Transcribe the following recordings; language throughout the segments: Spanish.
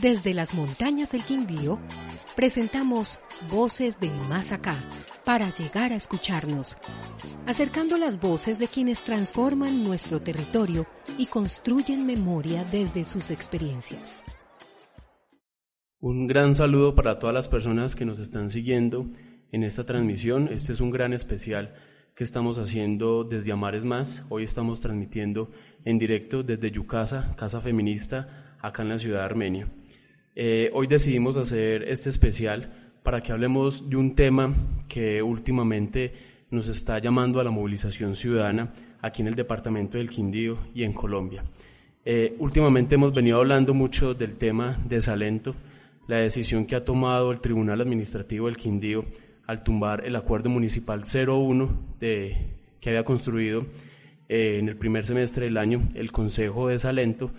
Desde las montañas del Quindío, presentamos Voces del Más Acá para llegar a escucharnos, acercando las voces de quienes transforman nuestro territorio y construyen memoria desde sus experiencias. Un gran saludo para todas las personas que nos están siguiendo en esta transmisión. Este es un gran especial que estamos haciendo desde Amares Más. Hoy estamos transmitiendo en directo desde Yucasa, Casa Feminista, acá en la ciudad de Armenia. Eh, hoy decidimos hacer este especial para que hablemos de un tema que últimamente nos está llamando a la movilización ciudadana aquí en el departamento del Quindío y en Colombia. Eh, últimamente hemos venido hablando mucho del tema de Salento, la decisión que ha tomado el Tribunal Administrativo del Quindío al tumbar el acuerdo municipal 01 de, que había construido eh, en el primer semestre del año el Consejo de Salento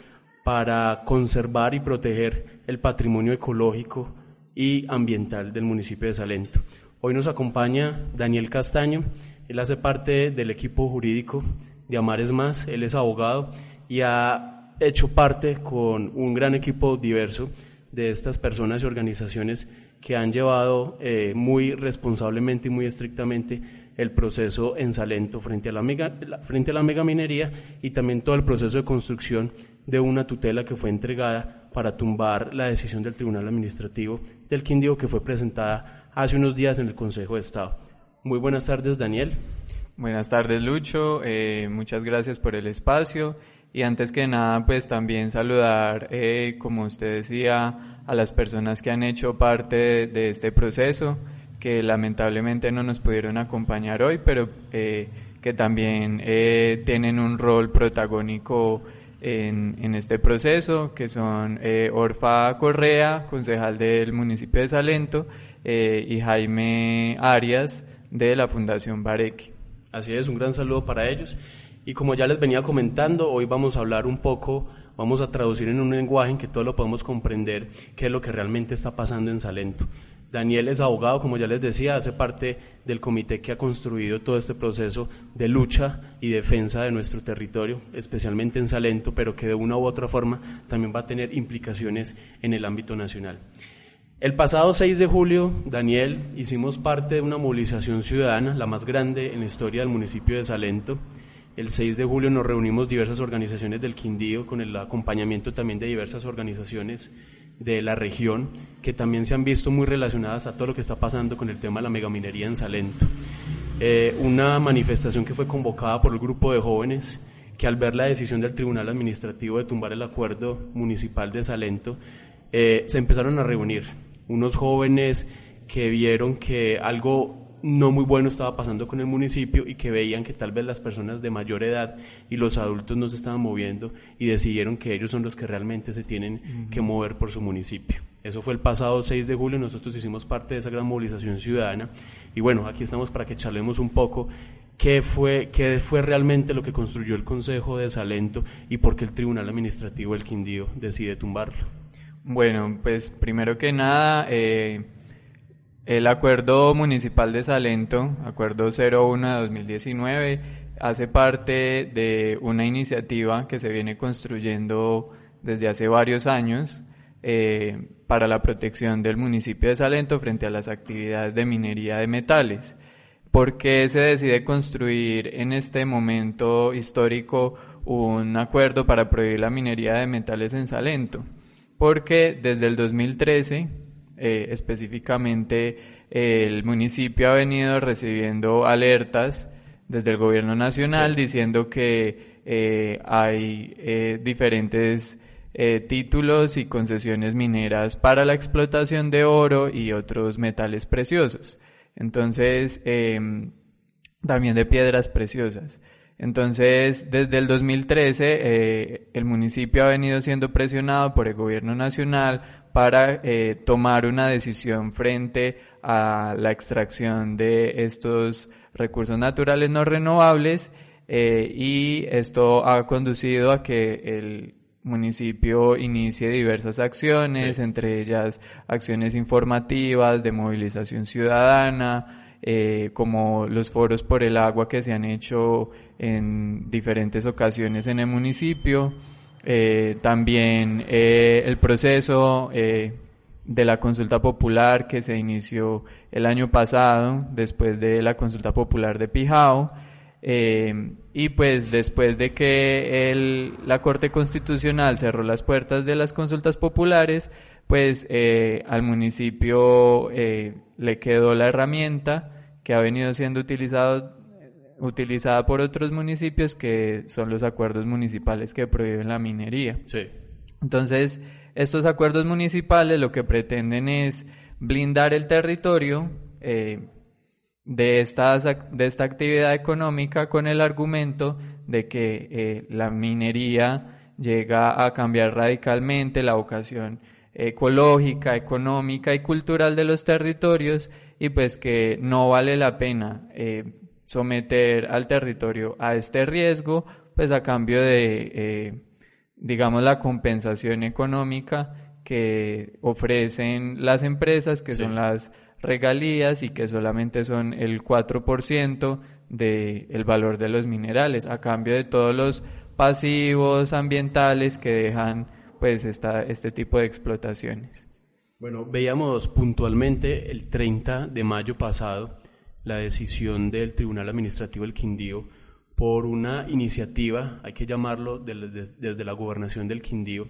para conservar y proteger el patrimonio ecológico y ambiental del municipio de Salento. Hoy nos acompaña Daniel Castaño, él hace parte del equipo jurídico de Amares Más, él es abogado y ha hecho parte con un gran equipo diverso de estas personas y organizaciones que han llevado eh, muy responsablemente y muy estrictamente el proceso en Salento frente a la mega, frente a la megaminería y también todo el proceso de construcción de una tutela que fue entregada para tumbar la decisión del Tribunal Administrativo del Quindío que fue presentada hace unos días en el Consejo de Estado. Muy buenas tardes, Daniel. Buenas tardes, Lucho. Eh, muchas gracias por el espacio. Y antes que nada, pues también saludar, eh, como usted decía, a las personas que han hecho parte de este proceso que lamentablemente no nos pudieron acompañar hoy, pero eh, que también eh, tienen un rol protagónico en, este proceso, que son eh, Orfa Correa, concejal del municipio de Salento, y Jaime Arias de la Fundación Bareque. Así es, un gran saludo para ellos. Y como ya les venía comentando, hoy vamos a hablar un poco vamos a traducir en un lenguaje en que todos lo podemos comprender qué es lo que realmente está pasando en Salento. Daniel es abogado, como ya les decía, hace parte del comité que ha construido todo este proceso de lucha y defensa de nuestro territorio, especialmente en Salento, pero que de una u otra forma también va a tener implicaciones en el ámbito nacional. El pasado 6 de julio, Daniel, hicimos parte de una movilización ciudadana, la más grande en la historia del municipio de Salento. El 6 de julio nos reunimos diversas organizaciones del Quindío con el acompañamiento también de diversas organizaciones de la región que también se han visto muy relacionadas a todo lo que está pasando con el tema de la megaminería en Salento. Eh, una manifestación que fue convocada por el grupo de jóvenes que al ver la decisión del Tribunal Administrativo de tumbar el acuerdo municipal de Salento, eh, se empezaron a reunir unos jóvenes que vieron que algo no muy bueno estaba pasando con el municipio y que veían que tal vez las personas de mayor edad y los adultos no se estaban moviendo y decidieron que ellos son los que realmente se tienen que mover por su municipio. Eso fue el pasado 6 de julio, nosotros hicimos parte de esa gran movilización ciudadana y bueno, aquí estamos para que charlemos un poco qué fue, qué fue realmente lo que construyó el Consejo de Salento y por qué el Tribunal Administrativo del Quindío decide tumbarlo. Bueno, pues primero que nada, eh, el Acuerdo Municipal de Salento, Acuerdo 01 de 2019, hace parte de una iniciativa que se viene construyendo desde hace varios años eh, para la protección del municipio de Salento frente a las actividades de minería de metales. ¿Por qué se decide construir en este momento histórico un acuerdo para prohibir la minería de metales en Salento? Porque desde el 2013 eh, específicamente el municipio ha venido recibiendo alertas desde el gobierno nacional diciendo que eh, hay eh, diferentes títulos y concesiones mineras para la explotación de oro y otros metales preciosos. Entonces, em, también de piedras preciosas. Entonces, desde el 2013, el municipio ha venido siendo presionado por el gobierno nacional para eh, tomar una decisión frente a la extracción de estos recursos naturales no renovables eh, y esto ha conducido a que el municipio inicie diversas acciones, entre ellas acciones informativas, de movilización ciudadana, eh, como los foros por el agua que se han hecho en diferentes ocasiones en el municipio eh, también eh, el proceso eh, de la consulta popular que se inició el año pasado, después de la consulta popular de Pijao, y pues después de que el, la Corte Constitucional cerró las puertas de las consultas populares, pues al municipio le quedó la herramienta que ha venido siendo utilizado utilizada por otros municipios que son los acuerdos municipales que prohíben la minería. Sí. Entonces, estos acuerdos municipales lo que pretenden es blindar el territorio eh, de, de esta actividad económica con el argumento de que eh, la minería llega a cambiar radicalmente la vocación ecológica, económica y cultural de los territorios y pues que no vale la pena eh, someter al territorio a este riesgo, pues a cambio de, eh, digamos, la compensación económica que ofrecen las empresas, que son las regalías y que solamente son el 4% del el valor de los minerales, a cambio de todos los pasivos ambientales que dejan pues esta, este tipo de explotaciones. Bueno, veíamos puntualmente el 30 de mayo pasado la decisión del Tribunal Administrativo del Quindío por una iniciativa, hay que llamarlo desde la gobernación del Quindío,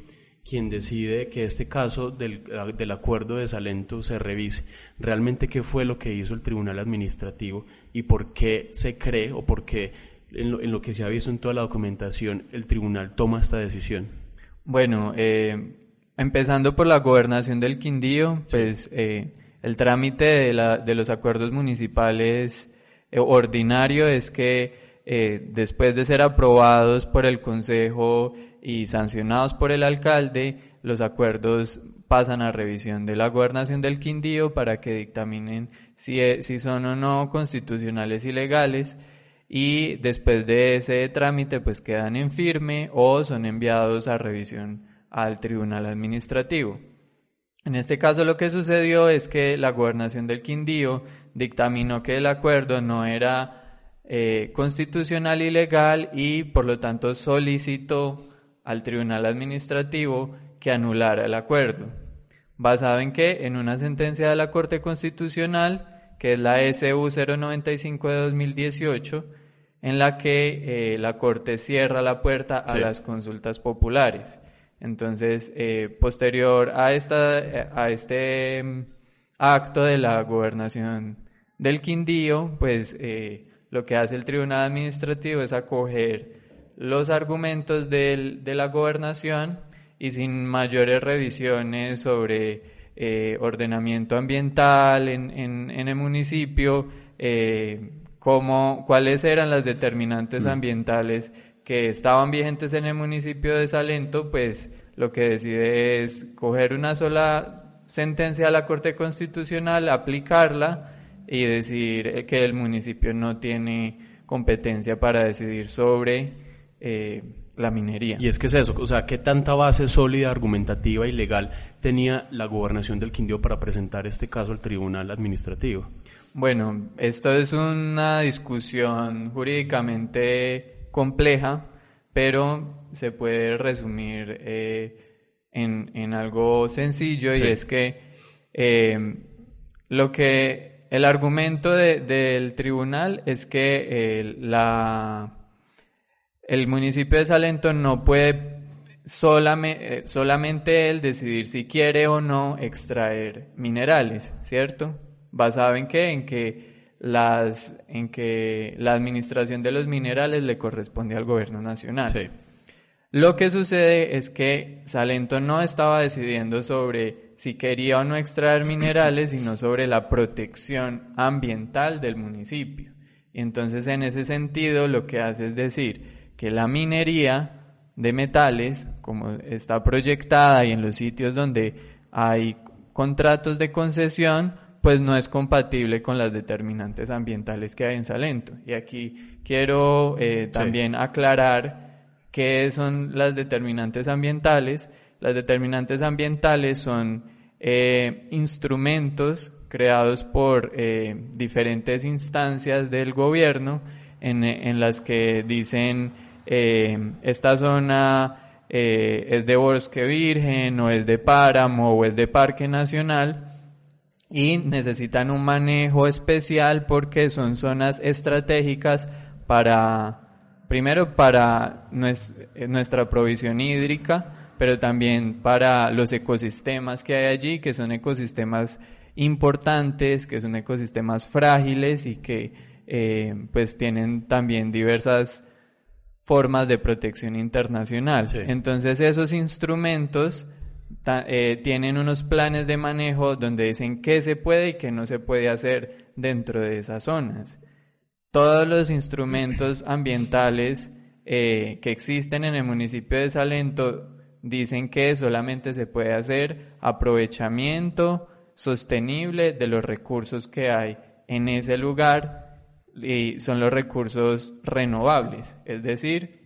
quien decide que este caso del, del, acuerdo de Salento se revise. Realmente qué fue lo que hizo el Tribunal Administrativo y por qué se cree o por qué en lo, que se ha visto en toda la documentación el Tribunal toma esta decisión. Bueno, eh, empezando por la gobernación del Quindío, pues... Eh, el trámite de, la, de los acuerdos municipales eh, ordinario es que eh, después de ser aprobados por el Consejo y sancionados por el alcalde, los acuerdos pasan a revisión de la gobernación del Quindío para que dictaminen si, e, si son o no constitucionales y legales y después de ese trámite pues quedan en firme o son enviados a revisión al Tribunal Administrativo. En este caso lo que sucedió es que la gobernación del Quindío dictaminó que el acuerdo no era eh, constitucional y legal y por lo tanto solicitó al Tribunal Administrativo que anulara el acuerdo. ¿Basado en qué? En una sentencia de la Corte Constitucional, que es la SU 095 de 2018, en la que eh, la Corte cierra la puerta a las consultas populares. Entonces, eh, posterior a, esta, a este mm, acto de la gobernación del Quindío, pues eh, lo que hace el Tribunal Administrativo es acoger los argumentos de la gobernación y sin mayores revisiones sobre eh, ordenamiento ambiental en, en, el municipio, cómo, cuáles eran las determinantes mm. ambientales que estaban vigentes en el municipio de Salento, pues lo que decide es coger una sola sentencia a la Corte Constitucional, aplicarla y decir que el municipio no tiene competencia para decidir sobre eh, la minería. Y es que es eso, o sea, ¿qué tanta base sólida, argumentativa y legal tenía la gobernación del Quindío para presentar este caso al Tribunal Administrativo? Bueno, esto es una discusión jurídicamente compleja, pero se puede resumir eh, en, algo sencillo y es que eh, lo que el argumento del tribunal es que eh, la, el municipio de Salento no puede solamente, solamente él decidir si quiere o no extraer minerales, ¿cierto? ¿Basado en qué? En que las en que la administración de los minerales le corresponde al gobierno nacional. Lo que sucede es que Salento no estaba decidiendo sobre si quería o no extraer minerales, sino sobre la protección ambiental del municipio. Y entonces en ese sentido lo que hace es decir que la minería de metales, como está proyectada y en los sitios donde hay contratos de concesión, pues no es compatible con las determinantes ambientales que hay en Salento. Y aquí quiero eh, también aclarar qué son las determinantes ambientales. Las determinantes ambientales son eh, instrumentos creados por eh, diferentes instancias del gobierno en, en las que dicen esta zona es de bosque virgen o es de páramo o es de parque nacional y necesitan un manejo especial porque son zonas estratégicas para, primero para nuestra provisión hídrica, pero también para los ecosistemas que hay allí, que son ecosistemas importantes, que son ecosistemas frágiles y que eh, pues tienen también diversas formas de protección internacional. Entonces esos instrumentos eh, tienen unos planes de manejo donde dicen qué se puede y qué no se puede hacer dentro de esas zonas. Todos los instrumentos ambientales eh, que existen en el municipio de Salento dicen que solamente se puede hacer aprovechamiento sostenible de los recursos que hay en ese lugar y son los recursos renovables, es decir,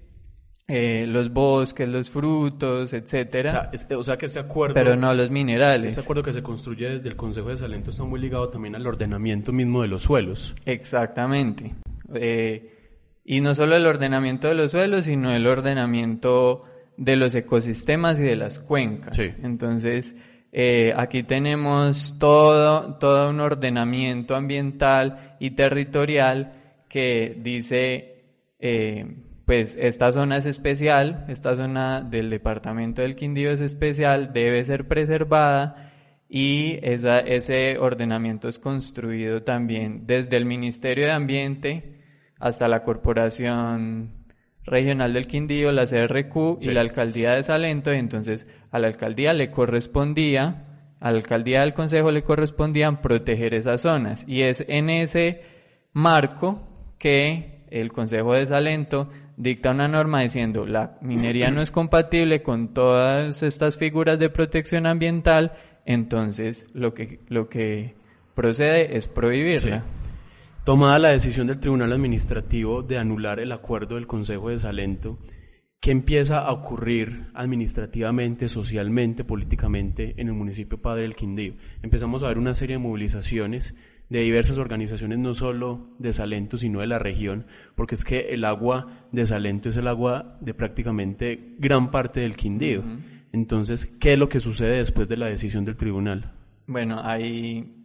eh, los bosques, los frutos, etcétera. O sea, que este acuerdo... Pero no los minerales. Este acuerdo que se construye desde el Consejo de Salento está muy ligado también al ordenamiento mismo de los suelos. Exactamente. Eh, y no solo el ordenamiento de los suelos, sino el ordenamiento de los ecosistemas y de las cuencas. Entonces, eh, aquí tenemos todo, todo un ordenamiento ambiental y territorial que dice, eh, pues esta zona es especial, esta zona del departamento del Quindío es especial, debe ser preservada y esa, ese ordenamiento es construido también desde el Ministerio de Ambiente hasta la Corporación regional del Quindío, la CRQ y la alcaldía de Salento, y entonces a la alcaldía le correspondía, a la alcaldía del consejo le correspondían proteger esas zonas. Y es en ese marco que el consejo de Salento dicta una norma diciendo la minería no es compatible con todas estas figuras de protección ambiental, entonces lo que, lo que procede es prohibirla. Tomada la decisión del Tribunal Administrativo de anular el acuerdo del Consejo de Salento, ¿qué empieza a ocurrir administrativamente, socialmente, políticamente en el municipio Padre del Quindío? Empezamos a ver una serie de movilizaciones de diversas organizaciones, no solo de Salento, sino de la región, porque es que el agua de Salento es el agua de prácticamente gran parte del Quindío. Entonces, ¿qué es lo que sucede después de la decisión del tribunal? Bueno, hay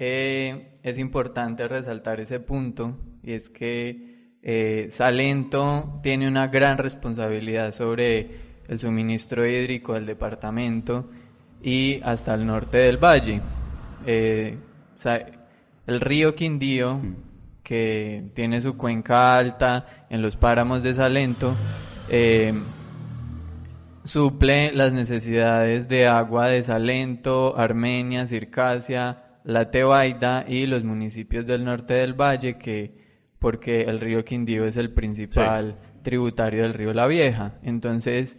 eh, es importante resaltar ese punto y es que eh, Salento tiene una gran responsabilidad sobre el suministro hídrico del departamento y hasta el norte del valle. Eh, el río Quindío, que tiene su cuenca alta en los páramos de Salento, suple las necesidades de agua de Salento, Armenia, Circasia, la Tebaida y los municipios del norte del valle, que porque el río Quindío es el principal tributario del río La Vieja. Entonces,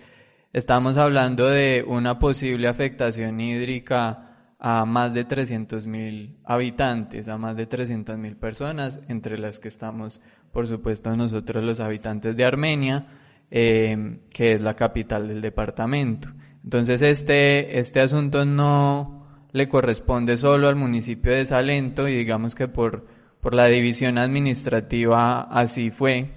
estamos hablando de una posible afectación hídrica a más de 300 mil habitantes, a más de 300 mil personas, entre las que estamos, por supuesto, nosotros los habitantes de Armenia, eh, que es la capital del departamento. Entonces, este, este asunto no, le corresponde solo al municipio de Salento y digamos que por, por la división administrativa así fue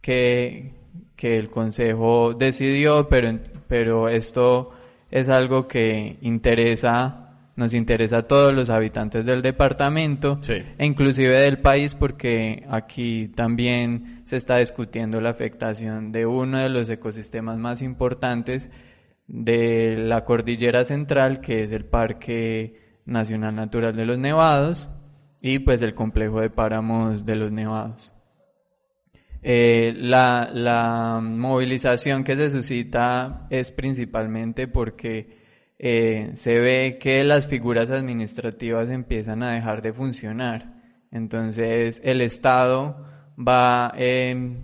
que, que el Consejo decidió, pero, pero esto es algo que interesa nos interesa a todos los habitantes del departamento e inclusive del país porque aquí también se está discutiendo la afectación de uno de los ecosistemas más importantes de la cordillera central, que es el Parque Nacional Natural de los Nevados, y pues el complejo de páramos de los Nevados. Eh, la, la, movilización que se suscita es principalmente porque eh, se ve que las figuras administrativas empiezan a dejar de funcionar. Entonces el Estado va eh,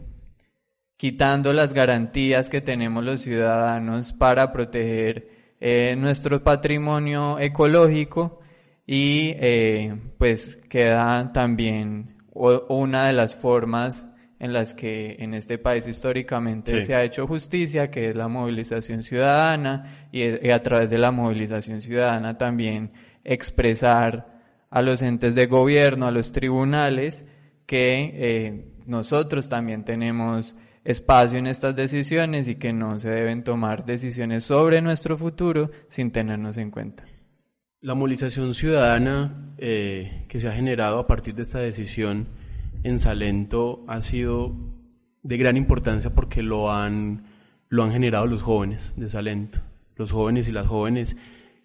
quitando las garantías que tenemos los ciudadanos para proteger eh, nuestro patrimonio ecológico y eh, pues queda también una de las formas en las que en este país históricamente se ha hecho justicia, que es la movilización ciudadana y, a través de la movilización ciudadana también expresar a los entes de gobierno, a los tribunales, que eh, nosotros también tenemos espacio en estas decisiones y que no se deben tomar decisiones sobre nuestro futuro sin tenernos en cuenta. La movilización ciudadana eh, que se ha generado a partir de esta decisión en Salento ha sido de gran importancia porque lo han, lo han generado los jóvenes de Salento, los jóvenes y las jóvenes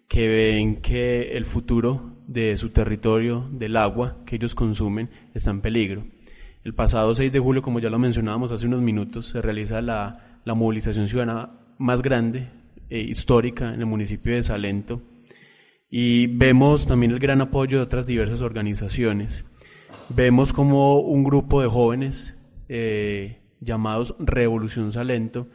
que ven que el futuro de su territorio, del agua que ellos consumen, está en peligro. El pasado 6 de julio, como ya lo mencionábamos hace unos minutos, se realiza la, la movilización ciudadana más grande, e histórica, en el municipio de Salento. Y vemos también el gran apoyo de otras diversas organizaciones. Vemos como un grupo de jóvenes eh, llamados Revolución Salento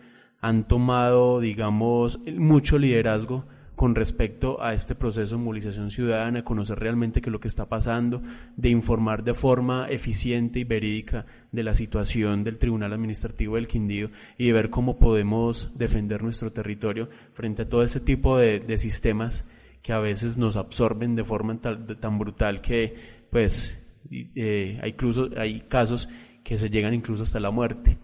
han tomado, digamos, mucho liderazgo con respecto a este proceso de movilización ciudadana, conocer realmente qué es lo que está pasando, de informar de forma eficiente y verídica de la situación del Tribunal Administrativo del Quindío y de ver cómo podemos defender nuestro territorio frente a todo ese tipo de, sistemas que a veces nos absorben de forma tan brutal que pues eh, hay, incluso, hay casos que se llegan incluso hasta la muerte.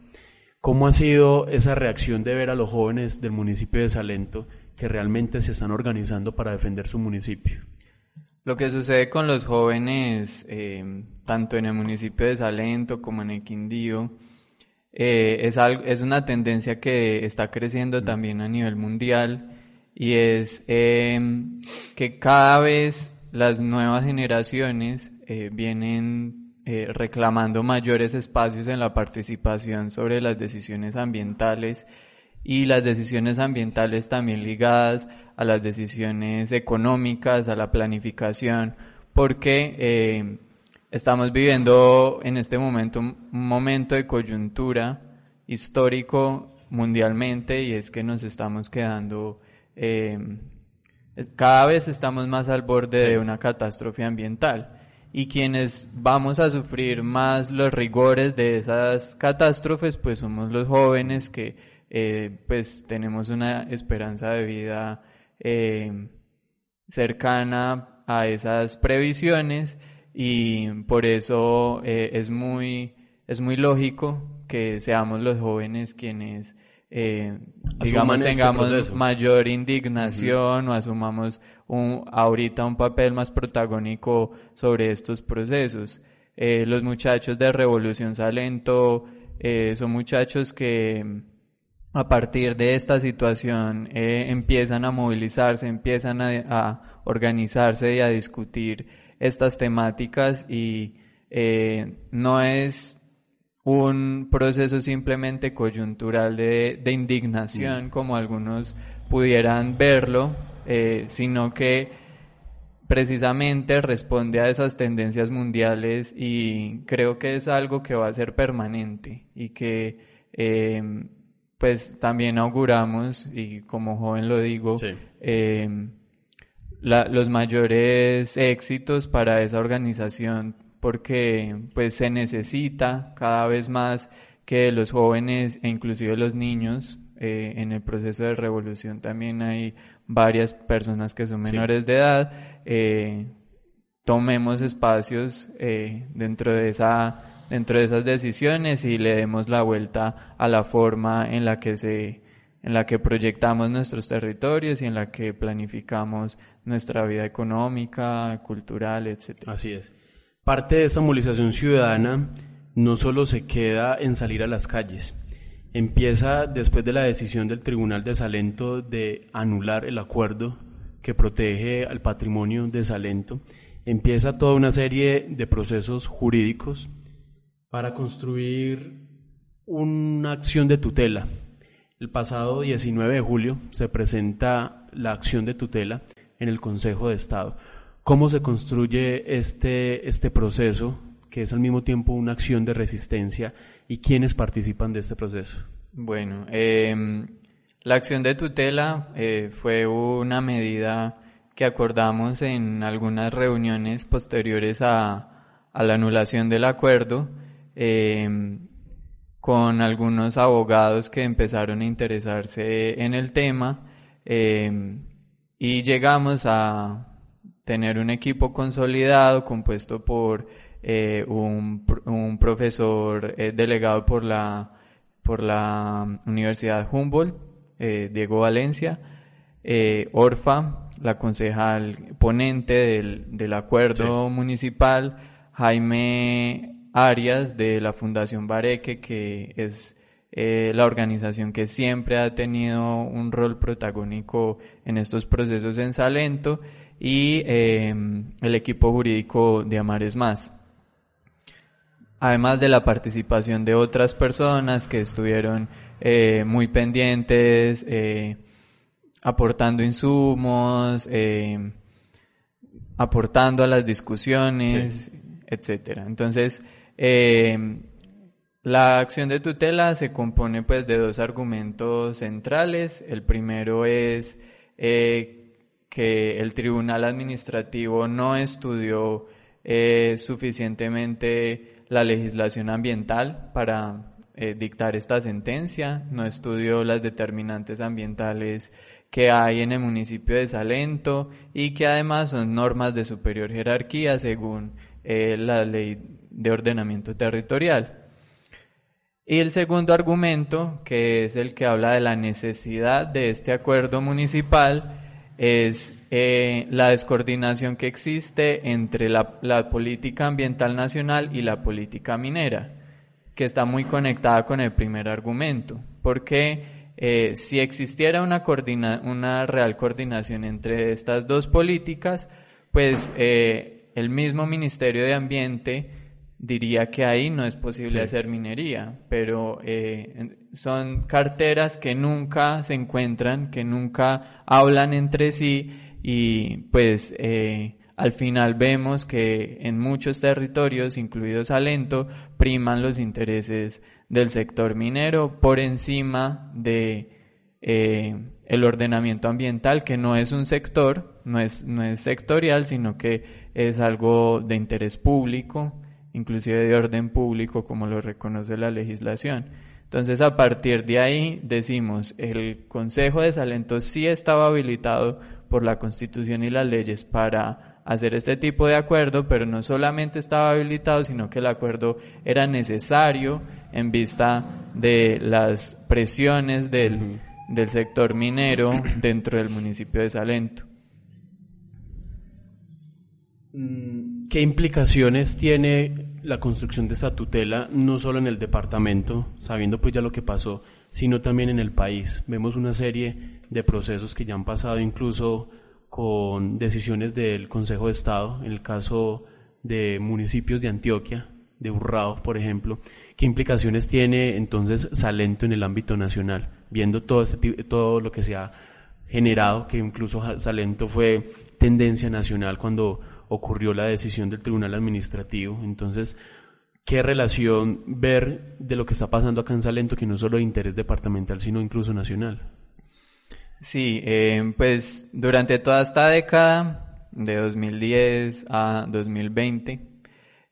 ¿Cómo ha sido esa reacción de ver a los jóvenes del municipio de Salento que realmente se están organizando para defender su municipio. Lo que sucede con los jóvenes, eh, tanto en el municipio de Salento como en el Quindío, eh, es, algo, es una tendencia que está creciendo también a nivel mundial y es em, que cada vez las nuevas generaciones eh, vienen reclamando mayores espacios en la participación sobre las decisiones ambientales y las decisiones ambientales también ligadas a las decisiones económicas, a la planificación, porque eh, estamos viviendo en este momento un momento de coyuntura histórico mundialmente y es que nos estamos quedando, eh, cada vez estamos más al borde de una catástrofe ambiental y quienes vamos a sufrir más los rigores de esas catástrofes pues somos los jóvenes que eh, pues tenemos una esperanza de vida eh, cercana a esas previsiones y por eso eh, es muy es muy lógico que seamos los jóvenes quienes digamos tengamos mayor indignación o asumamos un, ahorita un papel más protagónico sobre estos procesos. los muchachos de Revolución Salento son muchachos que a partir de esta situación eh, empiezan a movilizarse, empiezan a, organizarse y a discutir estas temáticas y eh, no es un proceso simplemente coyuntural de, indignación como algunos pudieran verlo, eh, sino que precisamente responde a esas tendencias mundiales y creo que es algo que va a ser permanente y que pues también auguramos, y como joven lo digo, em, los mayores éxitos para esa organización porque pues se necesita cada vez más que los jóvenes e inclusive los niños eh, en el proceso de revolución también hay varias personas que son menores de edad eh, tomemos espacios eh, dentro de esa dentro de esas decisiones y le demos la vuelta a la forma en la que se en la que proyectamos nuestros territorios y en la que planificamos nuestra vida económica, cultural, etc. Así es. Parte de esa movilización ciudadana no solo se queda en salir a las calles, empieza después de la decisión del Tribunal de Salento de anular el acuerdo que protege al patrimonio de Salento, empieza toda una serie de procesos jurídicos para construir una acción de tutela. El pasado 19 de julio se presenta la acción de tutela en el Consejo de Estado. ¿Cómo se construye este, este proceso, que es al mismo tiempo una acción de resistencia, y quiénes participan de este proceso? Bueno, em, la acción de tutela eh, fue una medida que acordamos en algunas reuniones posteriores a, la anulación del acuerdo Em, con algunos abogados que empezaron a interesarse en el tema em, y llegamos a tener un equipo consolidado compuesto por eh, un, profesor eh, delegado por la por la Universidad Humboldt, eh, Diego Valencia, Orfa, la concejal ponente del, acuerdo municipal, Jaime Arias de la Fundación Bareque, que es la organización que siempre ha tenido un rol protagónico en estos procesos en Salento, y el equipo jurídico de Amares Más además de la participación de otras personas que estuvieron eh, muy pendientes, eh, aportando insumos, eh, aportando a las discusiones, etcétera. Entonces, la acción de tutela se compone pues de dos argumentos centrales. El primero es que el tribunal administrativo no estudió suficientemente la legislación ambiental para eh, dictar esta sentencia, no estudió las determinantes ambientales que hay en el municipio de Salento y que además son normas de superior jerarquía según eh, la ley de ordenamiento territorial. Y el segundo argumento, que es el que habla de la necesidad de este acuerdo municipal, es eh, la descoordinación que existe entre la, política ambiental nacional y la política minera, que está muy conectada con el primer argumento, porque eh, si existiera una, una real coordinación entre estas dos políticas, pues eh, el mismo Ministerio de Ambiente diría que ahí no es posible hacer minería, pero eh, son carteras que nunca se encuentran, que nunca hablan entre sí y pues eh, al final vemos que en muchos territorios, incluidos Alento, priman los intereses del sector minero por encima de eh, el ordenamiento ambiental, que no es un sector, no es, no es sectorial, sino que es algo de interés público inclusive de orden público, como lo reconoce la legislación. Entonces, a partir de ahí, decimos, el Consejo de Salento sí estaba habilitado por la Constitución y las leyes para hacer este tipo de acuerdo, pero no solamente estaba habilitado, sino que el acuerdo era necesario en vista de las presiones del, del sector minero dentro del municipio de Salento. Mm, ¿Qué implicaciones tiene la construcción de esta tutela, no solo en el departamento, sabiendo pues ya lo que pasó, sino también en el país? Vemos una serie de procesos que ya han pasado incluso con decisiones del Consejo de Estado, en el caso de municipios de Antioquia, de Urrao, por ejemplo. ¿Qué implicaciones tiene entonces Salento en el ámbito nacional? Viendo todo, este, todo lo que se ha generado, que incluso Salento fue tendencia nacional cuando ocurrió la decisión del Tribunal Administrativo. Entonces, ¿qué relación ver de lo que está pasando acá en Salento, que no solo de interés departamental, sino incluso nacional? Sí, eh, pues durante toda esta década, de 2010 a 2020,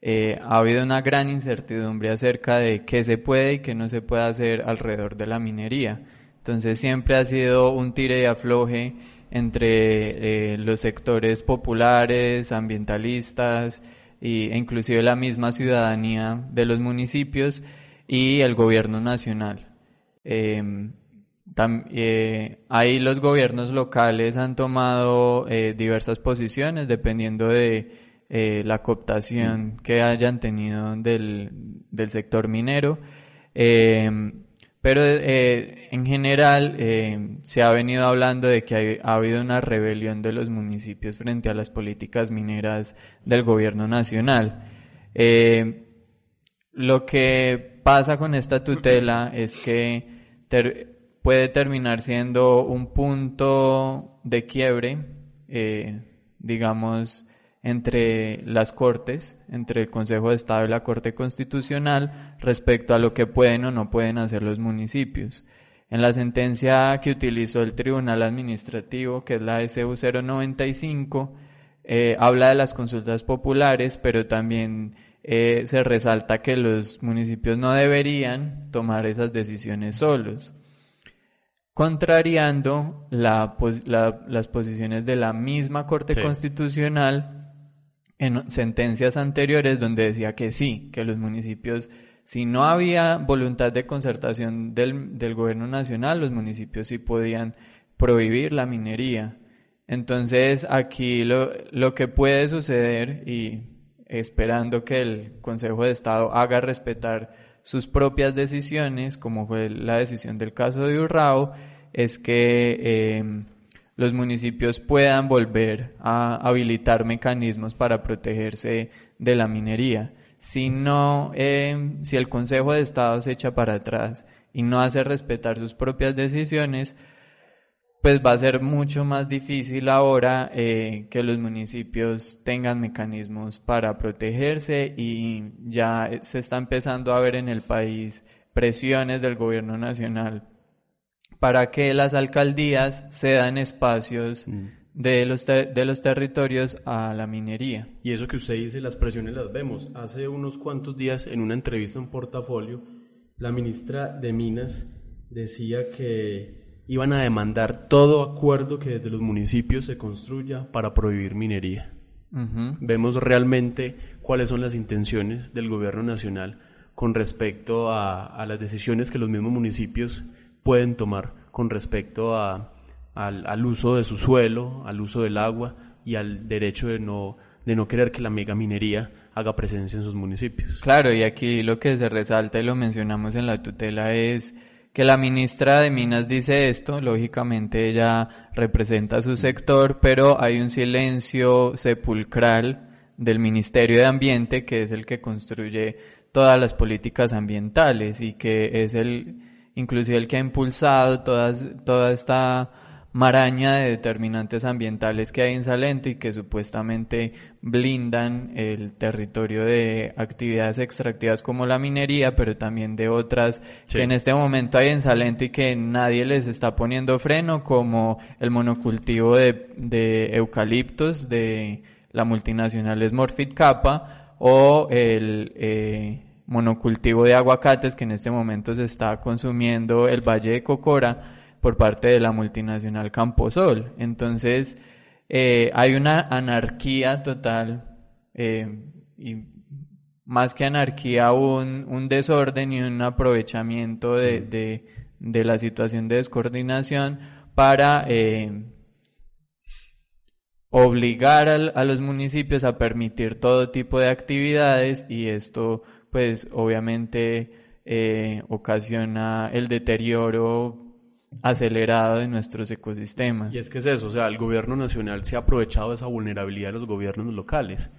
eh, ha habido una gran incertidumbre acerca de qué se puede y qué no se puede hacer alrededor de la minería. Entonces siempre ha sido un tire y afloje entre eh, los sectores populares, ambientalistas e inclusive la misma ciudadanía de los municipios y el gobierno nacional. Em, eh, ahí los gobiernos locales han tomado eh, diversas posiciones dependiendo de la cooptación que hayan tenido del, del sector minero. Em, pero eh, en general eh, se ha venido hablando de que ha, habido una rebelión de los municipios frente a las políticas mineras del gobierno nacional. Eh, lo que pasa con esta tutela es que puede terminar siendo un punto de quiebre, digamos, entre las Cortes, entre el Consejo de Estado y la Corte Constitucional respecto a lo que pueden o no pueden hacer los municipios. En la sentencia que utilizó el Tribunal Administrativo, que es la SU 095, eh, habla de las consultas populares, pero también eh, se resalta que los municipios no deberían tomar esas decisiones solos, contrariando las posiciones de la misma Corte Constitucional en sentencias anteriores donde decía que sí, que los municipios si no había voluntad de concertación del, del gobierno nacional, los municipios sí podían prohibir la minería. Entonces aquí lo, lo que puede suceder y esperando que el Consejo de Estado haga respetar sus propias decisiones, como fue la decisión del caso de Urrao, es que eh, los municipios puedan volver a habilitar mecanismos para protegerse de la minería. Si no, eh, si el Consejo de Estado se echa para atrás y no hace respetar sus propias decisiones, pues va a ser mucho más difícil ahora eh, que los municipios tengan mecanismos para protegerse y ya se está empezando a ver en el país presiones del gobierno nacional para que las alcaldías cedan espacios mm. de, los de los territorios a la minería. Y eso que usted dice, las presiones las vemos. Hace unos cuantos días en una entrevista en portafolio, la ministra de Minas decía que iban a demandar todo acuerdo que desde los municipios se construya para prohibir minería. Vemos realmente cuáles son las intenciones del gobierno nacional con respecto a, las decisiones que los mismos municipios pueden tomar con respecto a, al, uso de su suelo, al uso del agua y al derecho de no, de no querer que la megaminería haga presencia en sus municipios. Claro, y aquí lo que se resalta y lo mencionamos en la tutela es que la ministra de Minas dice esto, lógicamente ella representa su sector, pero hay un silencio sepulcral del Ministerio de Ambiente, que es el que construye todas las políticas ambientales y que es el, inclusive el que ha impulsado todas, toda esta maraña de determinantes ambientales que hay en Salento y que supuestamente blindan el territorio de actividades extractivas como la minería, pero también de otras que en este momento hay en Salento y que nadie les está poniendo freno, como el monocultivo de, de eucaliptos de la multinacional Smurfit Kappa o el eh, monocultivo de aguacates que en este momento se está consumiendo el Valle de Cocora por parte de la multinacional Camposol. Entonces, eh, hay una anarquía total eh, y más que anarquía, un, un, desorden y un aprovechamiento de, de, de la situación de descoordinación para eh, obligar a los municipios a permitir todo tipo de actividades y esto pues obviamente ocasiona el deterioro acelerado de nuestros ecosistemas. Y es que es eso, o sea, el gobierno nacional se ha aprovechado de esa vulnerabilidad de los gobiernos locales.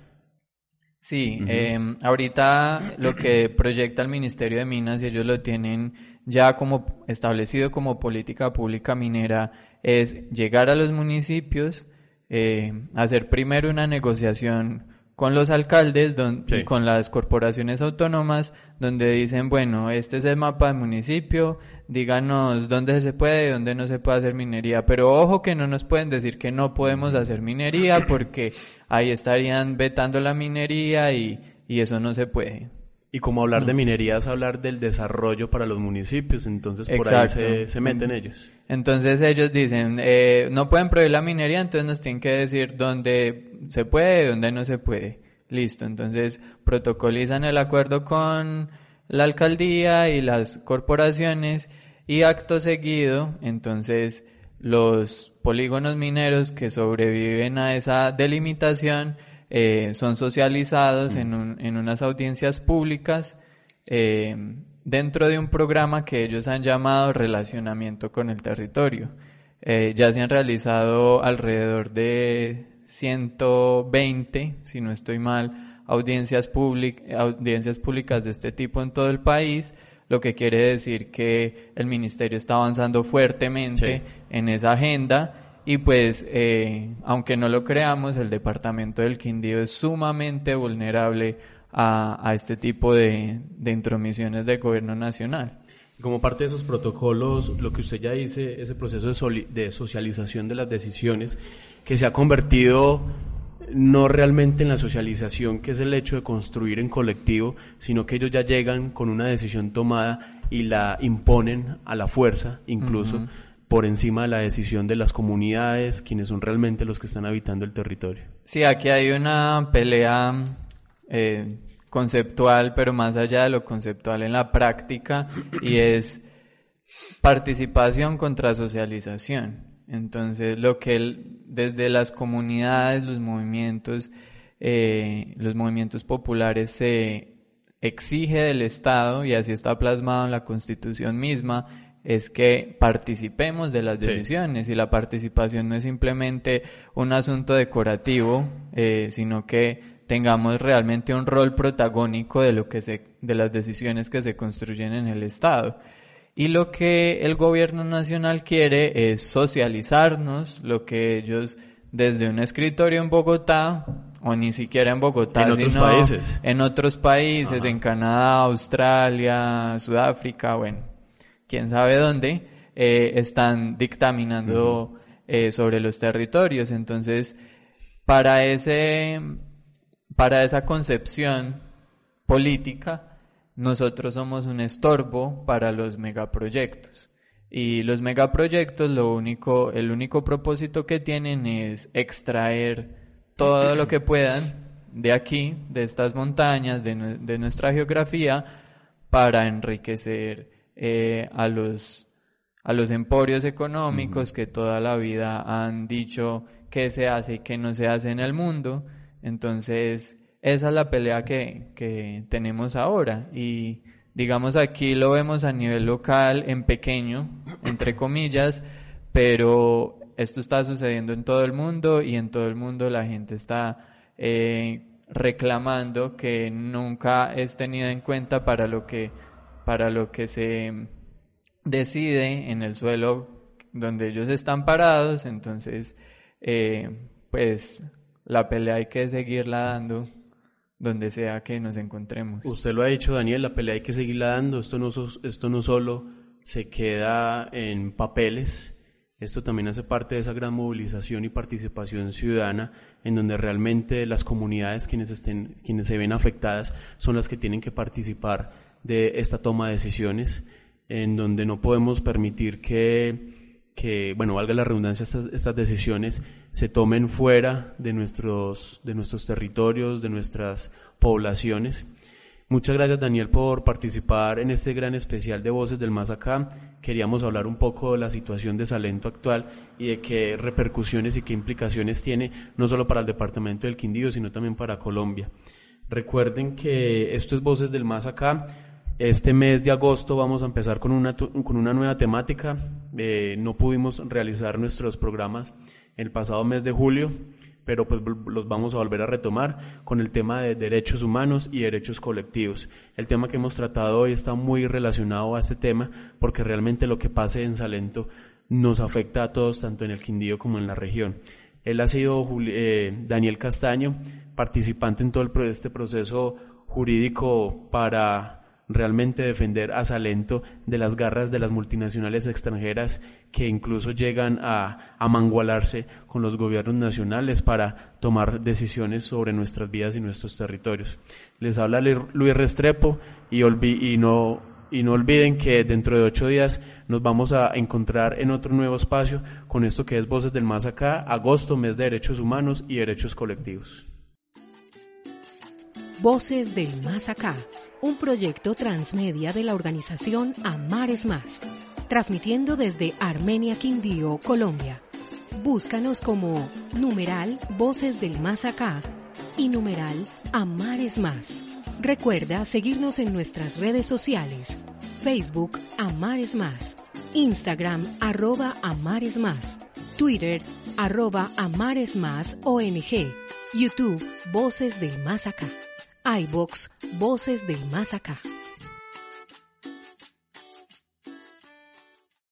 Sí, em, ahorita lo que proyecta el Ministerio de Minas y ellos lo tienen ya como establecido como política pública minera es llegar a los municipios, eh, hacer primero una negociación con los alcaldes y con las corporaciones autónomas donde dicen, bueno, este es el mapa del municipio, díganos dónde se puede y dónde no se puede hacer minería. Pero ojo que no nos pueden decir que no podemos hacer minería porque ahí estarían vetando la minería y, y eso no se puede. Y como hablar de minería es hablar del desarrollo para los municipios, entonces por ahí se, se, meten ellos. Entonces ellos dicen, eh, no pueden prohibir la minería, entonces nos tienen que decir dónde se puede y dónde no se puede. Listo, entonces protocolizan el acuerdo con la alcaldía y las corporaciones y acto seguido, entonces los polígonos mineros que sobreviven a esa delimitación eh, son socializados en, un, en, unas audiencias públicas eh, dentro de un programa que ellos han llamado relacionamiento con el territorio. Eh, ya se han realizado alrededor de 120, si no estoy mal, audiencias, audiencias públicas de este tipo en todo el país, lo que quiere decir que el ministerio está avanzando fuertemente en esa agenda y pues eh, aunque no lo creamos, el departamento del Quindío es sumamente vulnerable a, a este tipo de, de intromisiones del gobierno nacional. Como parte de esos protocolos, lo que usted ya dice, ese proceso de, de socialización de las decisiones, que se ha convertido no realmente en la socialización, que es el hecho de construir en colectivo, sino que ellos ya llegan con una decisión tomada y la imponen a la fuerza, incluso por encima de la decisión de las comunidades, quienes son realmente los que están habitando el territorio. Sí, aquí hay una pelea eh, conceptual, pero más allá de lo conceptual en la práctica, y es participación contra socialización. Entonces, lo que desde las comunidades, los movimientos, eh, los movimientos populares se exige del Estado, y así está plasmado en la Constitución misma, es que participemos de las decisiones y la participación no es simplemente un asunto decorativo, eh, sino que tengamos realmente un rol protagónico de lo que se, de las decisiones que se construyen en el Estado. Y lo que el gobierno nacional quiere es socializarnos, lo que ellos desde un escritorio en Bogotá, o ni siquiera en Bogotá, en otros países, en otros países, en Canadá, Australia, Sudáfrica, bueno, quién sabe dónde, eh, están dictaminando eh, sobre los territorios. Entonces, para ese, para esa concepción política, nosotros somos un estorbo para los megaproyectos. Y los megaproyectos, lo único, el único propósito que tienen es extraer todo lo que puedan de aquí, de estas montañas, de, de nuestra geografía, para enriquecer eh, a los a los emporios económicos que toda la vida han dicho que se hace y que no se hace en el mundo. Entonces, esa es la pelea que, que tenemos ahora. Y digamos aquí lo vemos a nivel local, en pequeño, entre comillas, pero esto está sucediendo en todo el mundo y en todo el mundo la gente está eh, reclamando que nunca es tenida en cuenta para lo que para lo que se decide en el suelo donde ellos están parados, entonces eh, pues la pelea hay que seguirla dando donde sea que nos encontremos. Usted lo ha dicho, Daniel, la pelea hay que seguirla dando. Esto no, esto no solo se queda en papeles, esto también hace parte de esa gran movilización y participación ciudadana en donde realmente las comunidades quienes, estén, quienes se ven afectadas son las que tienen que participar de esta toma de decisiones, en donde no podemos permitir que, que bueno, valga la redundancia, estas, decisiones se tomen fuera de nuestros, de nuestros territorios, de nuestras poblaciones. Muchas gracias Daniel por participar en este gran especial de Voces del Más Acá. Queríamos hablar un poco de la situación de Salento actual y de qué repercusiones y qué implicaciones tiene no solo para el departamento del Quindío, sino también para Colombia. Recuerden que esto es Voces del Más Acá. Este mes de agosto vamos a empezar con una, con una nueva temática. Eh, no pudimos realizar nuestros programas el pasado mes de julio, pero pues los vamos a volver a retomar con el tema de derechos humanos y derechos colectivos. El tema que hemos tratado hoy está muy relacionado a este tema porque realmente lo que pase en Salento nos afecta a todos, tanto en el Quindío como en la región. Él ha sido eh, Daniel Castaño, participante en todo este proceso jurídico para realmente defender a Salento de las garras de las multinacionales extranjeras que incluso llegan a, a mangualarse con los gobiernos nacionales para tomar decisiones sobre nuestras vidas y nuestros territorios. Les habla Luis Restrepo y, y, no, y no olviden que dentro de ocho días nos vamos a encontrar en otro nuevo espacio con esto que es Voces del Más Acá, agosto, mes de derechos humanos y derechos colectivos. Voces del Más Acá, un proyecto transmedia de la organización Amares Más, transmitiendo desde Armenia Quindío, Colombia. Búscanos como numeral Voces del Más Acá y numeral Amares Más. Recuerda seguirnos en nuestras redes sociales, Facebook Amares Más, Instagram arroba Amares Más, Twitter arroba Amares Más ONG, YouTube Voces del Más Acá iBox Voces del Más Acá.